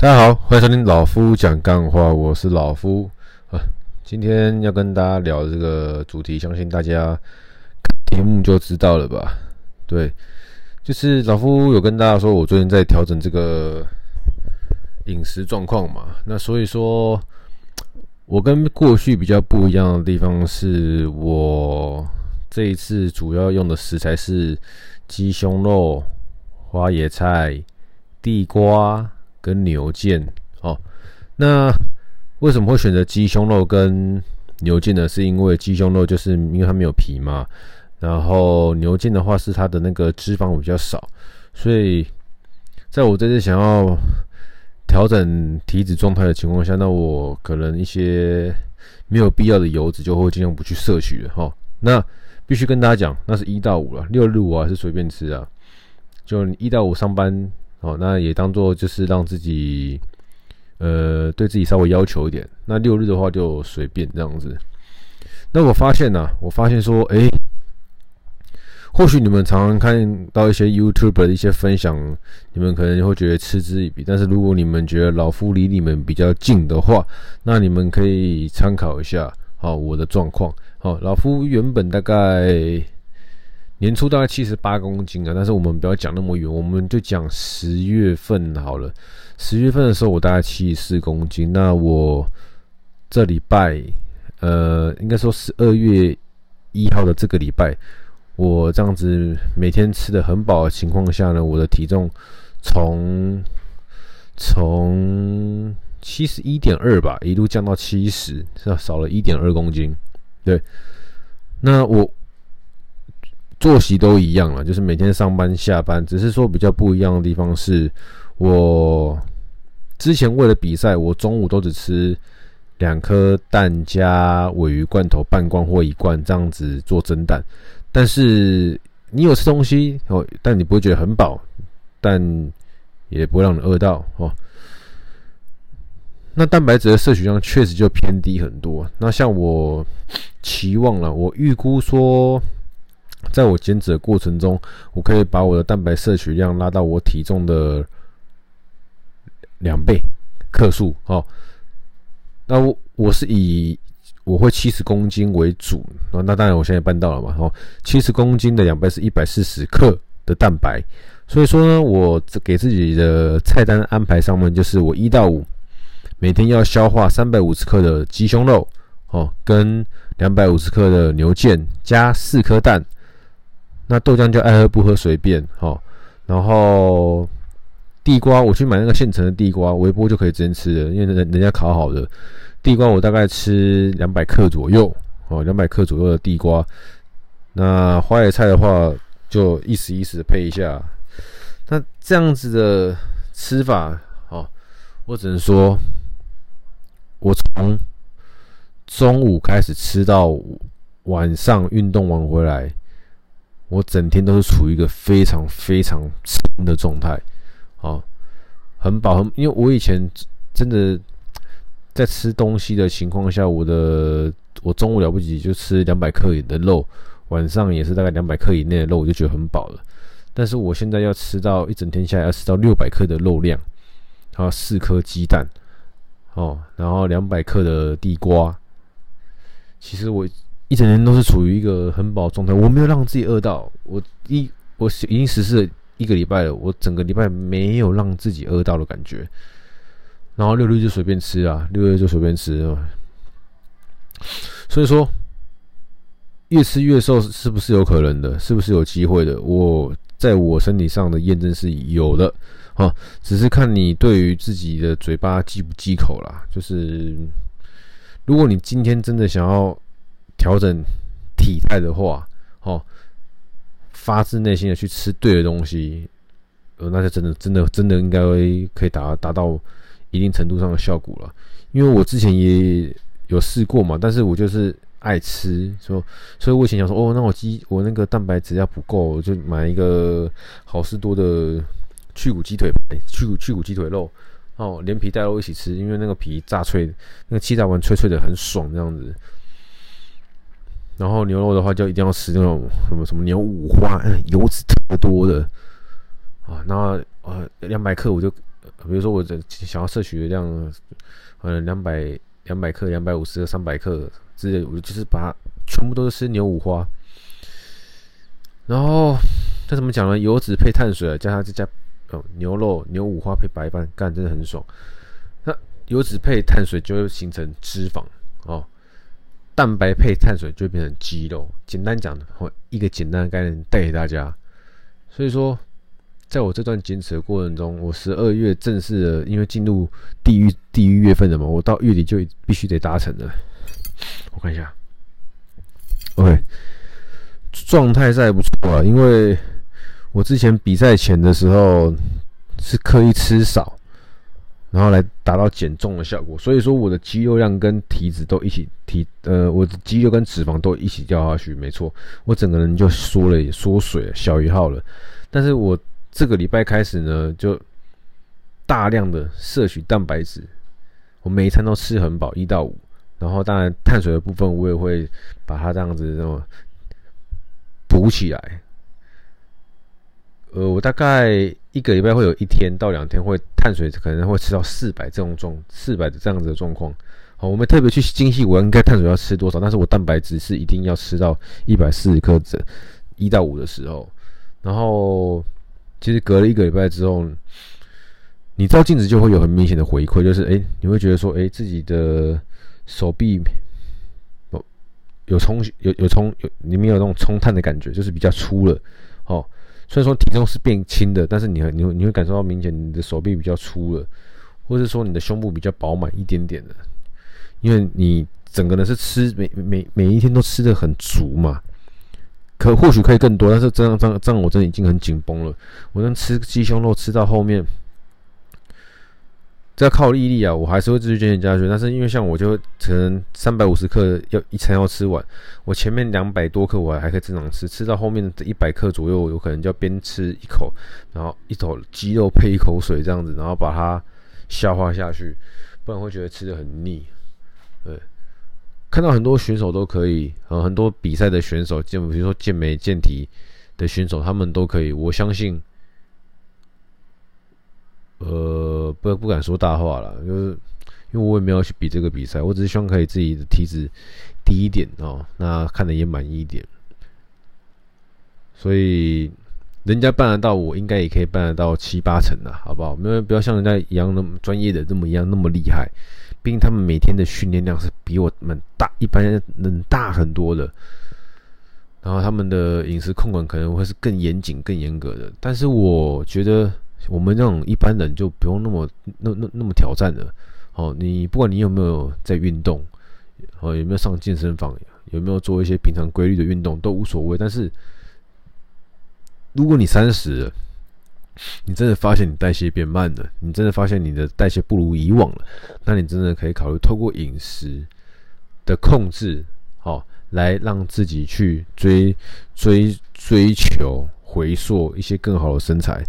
大家好，欢迎收听老夫讲干话，我是老夫啊。今天要跟大家聊这个主题，相信大家看题目就知道了吧？对，就是老夫有跟大家说，我最近在调整这个饮食状况嘛。那所以说，我跟过去比较不一样的地方是，我这一次主要用的食材是鸡胸肉、花椰菜、地瓜。跟牛腱哦，那为什么会选择鸡胸肉跟牛腱呢？是因为鸡胸肉就是因为它没有皮嘛，然后牛腱的话是它的那个脂肪比较少，所以在我这次想要调整体脂状态的情况下，那我可能一些没有必要的油脂就会尽量不去摄取了哈。那必须跟大家讲，那是一到五了，六日我还是随便吃啊，就一到五上班。哦，那也当做就是让自己，呃，对自己稍微要求一点。那六日的话就随便这样子。那我发现呢、我发现说，哎、或许你们常常看到一些 YouTube 的一些分享，你们可能会觉得嗤之以鼻。但是如果你们觉得老夫离你们比较近的话，那你们可以参考一下，好，我的状况。好，老夫原本大概。年初大概七十八公斤啊，但是我们不要讲那么远，我们就讲十月份好了。十月份的时候，我大概七十四公斤。那我这礼拜，呃，应该说十二月一号的这个礼拜，我这样子每天吃的很饱的情况下呢，我的体重从从七十一点二吧，一路降到七十，是少了一点二公斤。对，那我。作息都一样了，就是每天上班下班，只是说比较不一样的地方是，我之前为了比赛，我中午都只吃两颗蛋加鮪鱼罐头半罐或一罐这样子做蒸蛋，但是你有吃东西哦，但你不会觉得很饱，但也不会让你饿到哦。那蛋白质的摄取量确实就偏低很多。那像我期望了，我预估说。在我减脂的过程中，我可以把我的蛋白摄取量拉到我体重的两倍克数哦。那我我是以我会七十公斤为主，那当然我现在办到了嘛。哦，七十公斤的两倍是一百四十克的蛋白，所以说呢，我给自己的菜单安排上面就是我一到五每天要消化三百五十克的鸡胸肉哦，跟两百五十克的牛腱加四颗蛋。那豆浆就爱喝不喝随便，好，然后地瓜我去买那个现成的地瓜，微波就可以直接吃的，因为人人家烤好的地瓜，我大概吃两百克左右，哦，两百克左右的地瓜。那花椰菜的话，就意思意思的配一下。那这样子的吃法，哦，我只能说，我从中午开始吃到晚上运动完回来。我整天都是处于一个非常非常撑的状态，啊，很饱，因为我以前真的在吃东西的情况下，我的我中午了不起就吃两百克的肉，晚上也是大概两百克以内的肉，我就觉得很饱了。但是我现在要吃到一整天下来要吃到六百克的肉量，然后四颗鸡蛋，哦，然后两百克的地瓜，其实我。一整天都是处于一个很饱状态，我没有让自己饿到。我一我已经实施了一个礼拜了，我整个礼拜没有让自己饿到的感觉。然后六日就随便吃啊，六日就随便吃啊。所以说，越吃越瘦是不是有可能的？是不是有机会的？我在我身体上的验证是有的啊，只是看你对于自己的嘴巴忌不忌口啦。就是如果你今天真的想要。调整体态的话，哦，发自内心的去吃对的东西，呃，那就真的、真的、真的应该可以达达到一定程度上的效果了。因为我之前也有试过嘛，但是我就是爱吃，说，所以我以前想说，哦，那我鸡我那个蛋白质要不够，就买一个好事多的去骨鸡腿，去骨去骨鸡腿肉，哦，连皮带肉一起吃，因为那个皮炸脆，那个气炸完脆脆的很爽，这样子。然后牛肉的话，就一定要吃那种什么什么牛五花，油脂特别多的啊。那呃，两百克我就比如说我这想要摄取的量，呃，两百两百克、两百五十、三百克之类，我就是把全部都是吃牛五花。然后这怎么讲呢？油脂配碳水，加上再加哦牛肉、牛五花配白饭，干真的很爽。那油脂配碳水就会形成脂肪哦。蛋白配碳水就变成肌肉。简单讲的话，一个简单的概念带给大家。所以说，在我这段坚持的过程中，我十二月正式的，因为进入地狱地狱月份了嘛，我到月底就必须得达成了。我看一下，OK，状态是还不错啊，因为我之前比赛前的时候是刻意吃少。然后来达到减重的效果，所以说我的肌肉量跟体脂都一起提，呃，我的肌肉跟脂肪都一起掉下去，没错，我整个人就缩了，缩水，小一号了。但是我这个礼拜开始呢，就大量的摄取蛋白质，我每一餐都吃很饱，一到五，然后当然碳水的部分我也会把它这样子这么补起来。呃，我大概一个礼拜会有一天到两天会碳水可能会吃到四百这种状四百的这样子的状况。好，我们特别去精细，我应该碳水要吃多少？但是我蛋白质是一定要吃到一百四十克的，一到五的时候。然后其实隔了一个礼拜之后，你照镜子就会有很明显的回馈，就是哎、你会觉得说，哎、自己的手臂有有充有有充有里面有那种充碳的感觉，就是比较粗了，哦。虽然说体重是变轻的，但是你你会你会感受到明显你的手臂比较粗了，或者说你的胸部比较饱满一点点的，因为你整个人是吃每每每一天都吃的很足嘛，可或许可以更多，但是这样这样这样我真的已经很紧绷了，我能吃鸡胸肉吃到后面。这要靠毅力啊！我还是会继续坚持下去。但是因为像我就可能三百五十克要一餐要吃完，我前面两百多克我还可以正常吃，吃到后面的一百克左右，有可能就要边吃一口，然后一口鸡肉配一口水这样子，然后把它消化下去，不然会觉得吃的很腻。对，看到很多选手都可以，很多比赛的选手，健比如说健美健体的选手，他们都可以，我相信。呃，不不敢说大话了，就是因为我也没有去比这个比赛，我只是希望可以自己的体脂低一点哦，那看得也满意一点。所以人家办得到，我应该也可以办得到七八成的，好不好？没有不要像人家一样那么专业的这么一样那么厉害，毕竟他们每天的训练量是比我们大，一般人能大很多的。然后他们的饮食控管可能会是更严谨、更严格的，但是我觉得。我们这种一般人就不用那么那那那么挑战了。哦，你不管你有没有在运动，哦，有没有上健身房，有没有做一些平常规律的运动都无所谓。但是，如果你三十了，你真的发现你代谢变慢了，你真的发现你的代谢不如以往了，那你真的可以考虑透过饮食的控制，哦，来让自己去追追追求回溯一些更好的身材。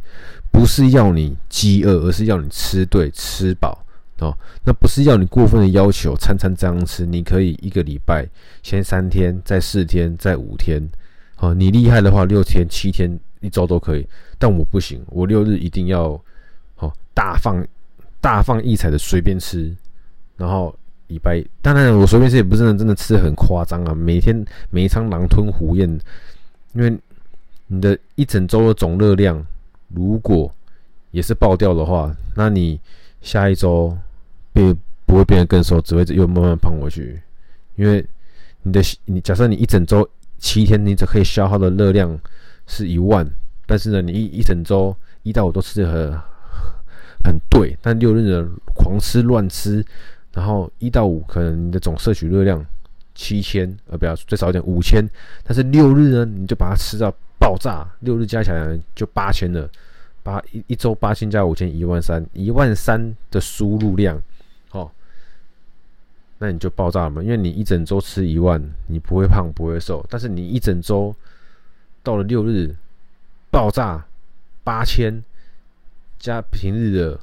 不是要你饥饿，而是要你吃对、吃饱哦。那不是要你过分的要求，餐餐这样吃。你可以一个礼拜先三天，再四天，再五天。哦，你厉害的话，六天、七天、一周都可以。但我不行，我六日一定要哦，大放大放异彩的随便吃。然后礼拜，当然我随便吃也不是真的吃的很夸张啊。每天每一餐狼吞虎咽，因为你的一整周的总热量。如果也是爆掉的话，那你下一周变不会变得更瘦，只会又慢慢胖回去。因为你的你假设你一整周七天，你只可以消耗的热量是一万，但是呢，你一一整周一到五都吃的很很对，但六日呢狂吃乱吃，然后一到五可能你的总摄取热量七千，呃，不要最少一点五千，但是六日呢你就把它吃到。爆炸，六日加起来就八千了，八一一周八千加五千，一万三，一万三的输入量，哦，那你就爆炸了嘛？因为你一整周吃一万，你不会胖不会瘦，但是你一整周到了六日爆炸八千加平日的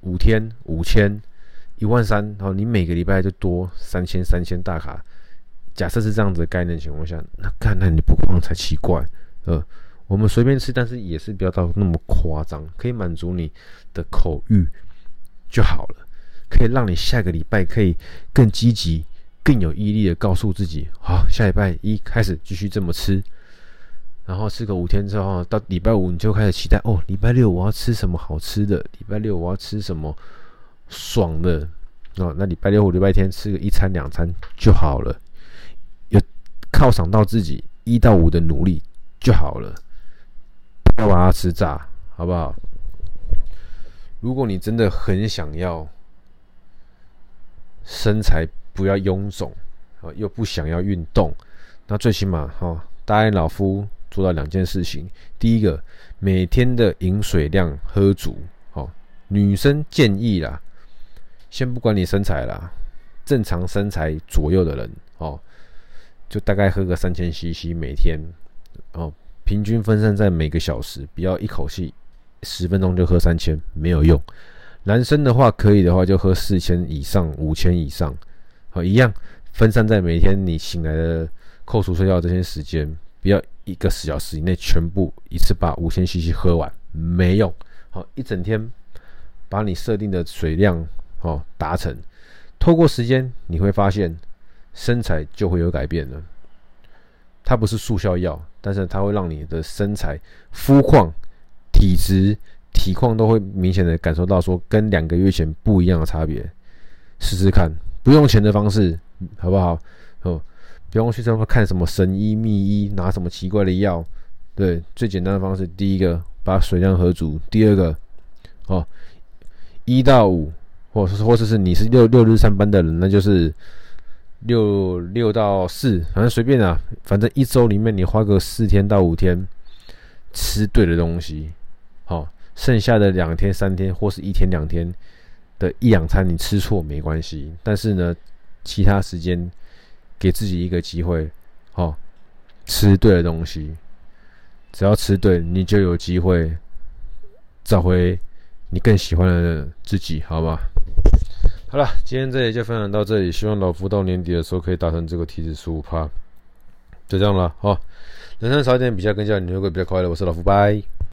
五天五千一万三，然后你每个礼拜就多三千三千大卡。假设是这样子的概念情况下，那看那你不胖才奇怪。呃，我们随便吃，但是也是不要到那么夸张，可以满足你的口欲就好了，可以让你下个礼拜可以更积极、更有毅力的告诉自己，好，下礼拜一开始继续这么吃，然后吃个五天之后，到礼拜五你就开始期待哦，礼拜六我要吃什么好吃的，礼拜六我要吃什么爽的哦，那礼拜六或礼拜天吃个一餐两餐就好了，有犒赏到自己一到五的努力就好了。不要把它吃炸，好不好？如果你真的很想要身材不要臃肿，啊，又不想要运动，那最起码哈，答应老夫做到两件事情。第一个，每天的饮水量喝足。哦，女生建议啦，先不管你身材啦，正常身材左右的人哦，就大概喝个三千 CC 每天。平均分散在每个小时，不要一口气十分钟就喝三千，没有用。男生的话，可以的话就喝四千以上、五千以上，好，一样分散在每天你醒来的扣除睡觉这些时间，不要一个小时以内全部一次把五千 CC 喝完，没用。好，一整天把你设定的水量哦达成，透过时间你会发现身材就会有改变了。它不是速效药，但是它会让你的身材、肤况、体质、体况都会明显的感受到说跟两个月前不一样的差别。试试看，不用钱的方式，好不好？哦，不用去这么看什么神医秘医，拿什么奇怪的药。对，最简单的方式，第一个把水量喝足，第二个，哦，一到五，或是或者是你是六六日上班的人，那就是。六六到四，反正随便啊，反正一周里面你花个四天到五天吃对的东西，好，剩下的两天三天或是一天两天的一两餐你吃错没关系，但是呢，其他时间给自己一个机会，好，吃对的东西，只要吃对，你就有机会找回你更喜欢的自己，好吧？好了，今天这里就分享到这里。希望老夫到年底的时候可以达成这个体脂十五趴，就这样了。好，人生少一点比较，更加你会比较快乐。我是老夫，拜。